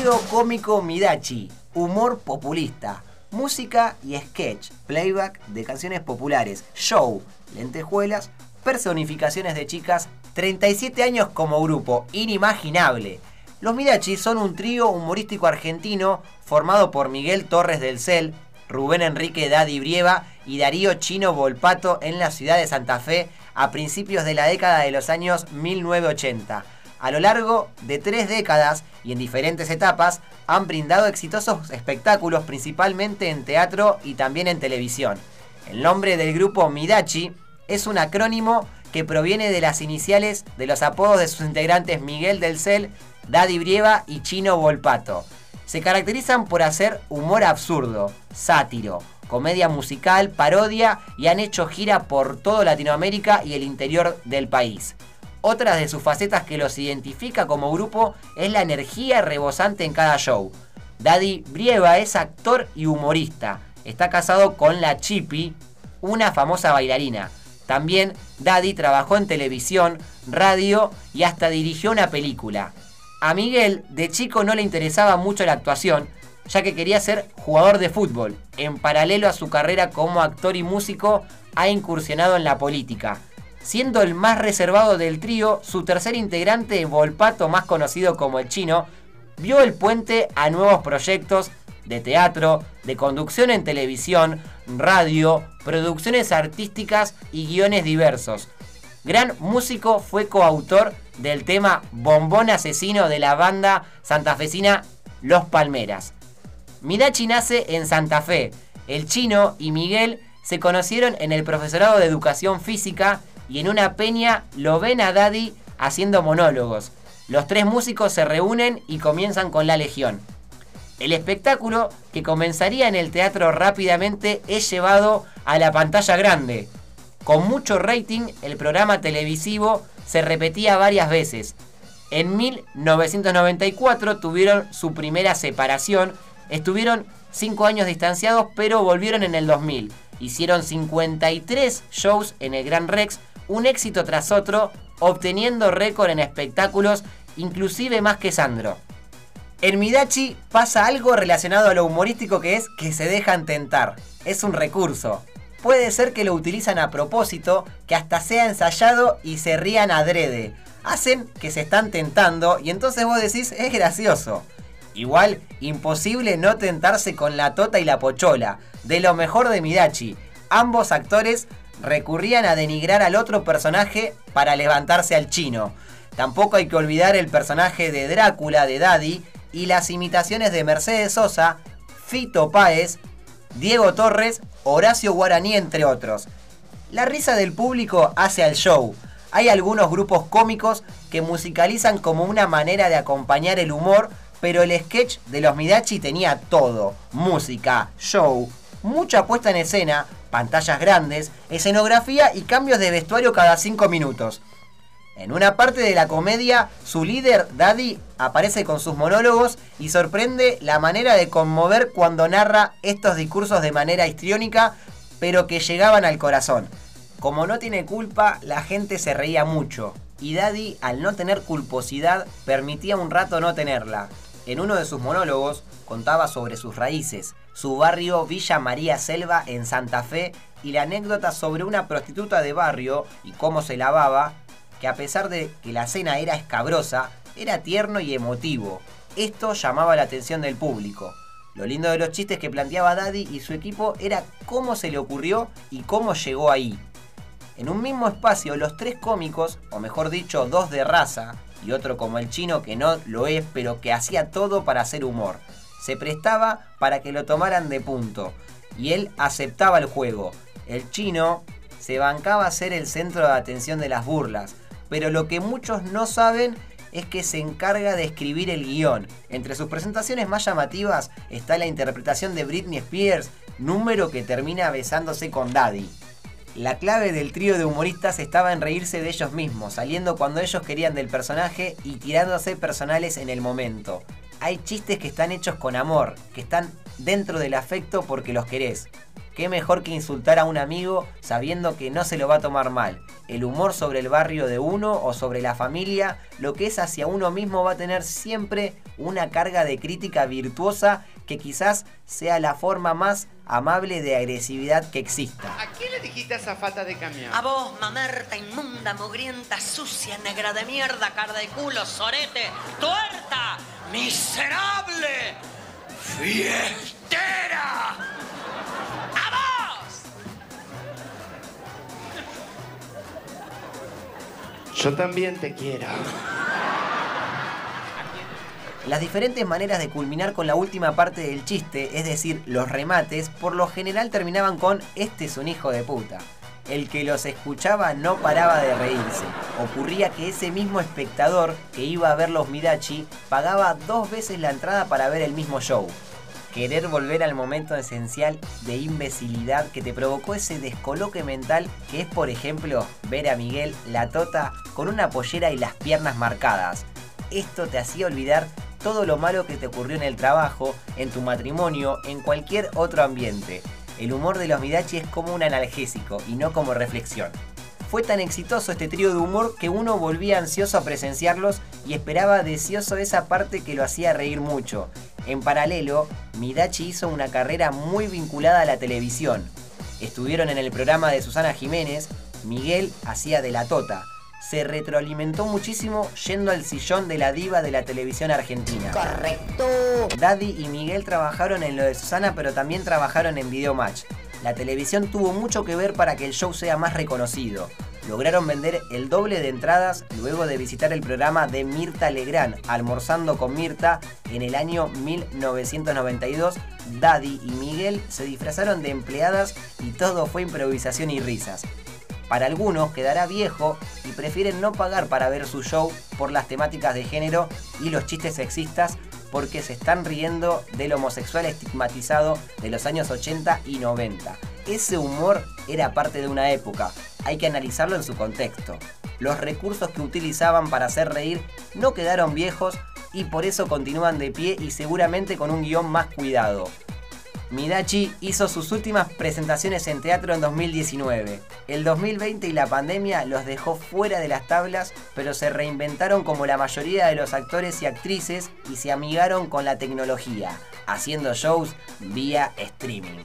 Trío cómico Midachi, humor populista, música y sketch, playback de canciones populares, show, lentejuelas, personificaciones de chicas, 37 años como grupo, inimaginable. Los Midachi son un trío humorístico argentino formado por Miguel Torres del Cel, Rubén Enrique Daddy Brieva y Darío Chino Volpato en la ciudad de Santa Fe a principios de la década de los años 1980. A lo largo de tres décadas y en diferentes etapas han brindado exitosos espectáculos principalmente en teatro y también en televisión. El nombre del grupo Midachi es un acrónimo que proviene de las iniciales de los apodos de sus integrantes Miguel del Cel, Daddy Brieva y Chino Volpato. Se caracterizan por hacer humor absurdo, sátiro, comedia musical, parodia y han hecho gira por toda Latinoamérica y el interior del país. Otra de sus facetas que los identifica como grupo es la energía rebosante en cada show. Daddy Brieva es actor y humorista. Está casado con la Chippy, una famosa bailarina. También Daddy trabajó en televisión, radio y hasta dirigió una película. A Miguel de chico no le interesaba mucho la actuación, ya que quería ser jugador de fútbol. En paralelo a su carrera como actor y músico, ha incursionado en la política. Siendo el más reservado del trío, su tercer integrante, Volpato, más conocido como el chino, vio el puente a nuevos proyectos de teatro, de conducción en televisión, radio, producciones artísticas y guiones diversos. Gran músico, fue coautor del tema Bombón Asesino de la banda santafesina Los Palmeras. Midachi nace en Santa Fe. El chino y Miguel se conocieron en el profesorado de educación física y en una peña lo ven a Daddy haciendo monólogos. Los tres músicos se reúnen y comienzan con la Legión. El espectáculo, que comenzaría en el teatro rápidamente, es llevado a la pantalla grande. Con mucho rating, el programa televisivo se repetía varias veces. En 1994 tuvieron su primera separación, estuvieron 5 años distanciados, pero volvieron en el 2000. Hicieron 53 shows en el Gran Rex, un éxito tras otro, obteniendo récord en espectáculos, inclusive más que Sandro. En Midachi pasa algo relacionado a lo humorístico que es que se dejan tentar. Es un recurso. Puede ser que lo utilizan a propósito, que hasta sea ensayado y se rían adrede. Hacen que se están tentando y entonces vos decís es gracioso. Igual, imposible no tentarse con la tota y la pochola, de lo mejor de Midachi. Ambos actores recurrían a denigrar al otro personaje para levantarse al chino. Tampoco hay que olvidar el personaje de Drácula de Daddy y las imitaciones de Mercedes Sosa, Fito Páez, Diego Torres, Horacio Guaraní, entre otros. La risa del público hace al show. Hay algunos grupos cómicos que musicalizan como una manera de acompañar el humor, pero el sketch de los Midachi tenía todo. Música, show, mucha puesta en escena, pantallas grandes, escenografía y cambios de vestuario cada 5 minutos. En una parte de la comedia, su líder, Daddy, aparece con sus monólogos y sorprende la manera de conmover cuando narra estos discursos de manera histriónica, pero que llegaban al corazón. Como no tiene culpa, la gente se reía mucho, y Daddy, al no tener culposidad, permitía un rato no tenerla. En uno de sus monólogos contaba sobre sus raíces, su barrio Villa María Selva en Santa Fe y la anécdota sobre una prostituta de barrio y cómo se lavaba, que a pesar de que la cena era escabrosa, era tierno y emotivo. Esto llamaba la atención del público. Lo lindo de los chistes que planteaba Daddy y su equipo era cómo se le ocurrió y cómo llegó ahí. En un mismo espacio, los tres cómicos, o mejor dicho, dos de raza, y otro como el chino que no lo es, pero que hacía todo para hacer humor, se prestaba para que lo tomaran de punto, y él aceptaba el juego. El chino se bancaba a ser el centro de atención de las burlas, pero lo que muchos no saben es que se encarga de escribir el guion. Entre sus presentaciones más llamativas está la interpretación de Britney Spears, número que termina besándose con Daddy. La clave del trío de humoristas estaba en reírse de ellos mismos, saliendo cuando ellos querían del personaje y tirándose personales en el momento. Hay chistes que están hechos con amor, que están dentro del afecto porque los querés. Qué mejor que insultar a un amigo sabiendo que no se lo va a tomar mal. El humor sobre el barrio de uno o sobre la familia, lo que es hacia uno mismo va a tener siempre una carga de crítica virtuosa que quizás sea la forma más amable de agresividad que exista. ¿A quién le dijiste esa fata de camión? A vos, mamerta, inmunda, mugrienta, sucia, negra de mierda, cara de culo, sorete, tuerta, miserable, fiestera. ¡A vos! Yo también te quiero. Las diferentes maneras de culminar con la última parte del chiste, es decir, los remates, por lo general terminaban con este es un hijo de puta. El que los escuchaba no paraba de reírse. Ocurría que ese mismo espectador que iba a ver los Midachi pagaba dos veces la entrada para ver el mismo show. Querer volver al momento esencial de imbecilidad que te provocó ese descoloque mental que es, por ejemplo, ver a Miguel la tota con una pollera y las piernas marcadas. Esto te hacía olvidar todo lo malo que te ocurrió en el trabajo, en tu matrimonio, en cualquier otro ambiente. El humor de los Midachi es como un analgésico y no como reflexión. Fue tan exitoso este trío de humor que uno volvía ansioso a presenciarlos y esperaba deseoso esa parte que lo hacía reír mucho. En paralelo, Midachi hizo una carrera muy vinculada a la televisión. Estuvieron en el programa de Susana Jiménez, Miguel hacía de la tota, se retroalimentó muchísimo yendo al sillón de la diva de la televisión argentina. Correcto. Daddy y Miguel trabajaron en lo de Susana, pero también trabajaron en Video Match. La televisión tuvo mucho que ver para que el show sea más reconocido. Lograron vender el doble de entradas luego de visitar el programa de Mirta Legrand, Almorzando con Mirta, en el año 1992. Daddy y Miguel se disfrazaron de empleadas y todo fue improvisación y risas. Para algunos quedará viejo y prefieren no pagar para ver su show por las temáticas de género y los chistes sexistas porque se están riendo del homosexual estigmatizado de los años 80 y 90. Ese humor era parte de una época, hay que analizarlo en su contexto. Los recursos que utilizaban para hacer reír no quedaron viejos y por eso continúan de pie y seguramente con un guion más cuidado. Midachi hizo sus últimas presentaciones en teatro en 2019. El 2020 y la pandemia los dejó fuera de las tablas, pero se reinventaron como la mayoría de los actores y actrices y se amigaron con la tecnología, haciendo shows vía streaming.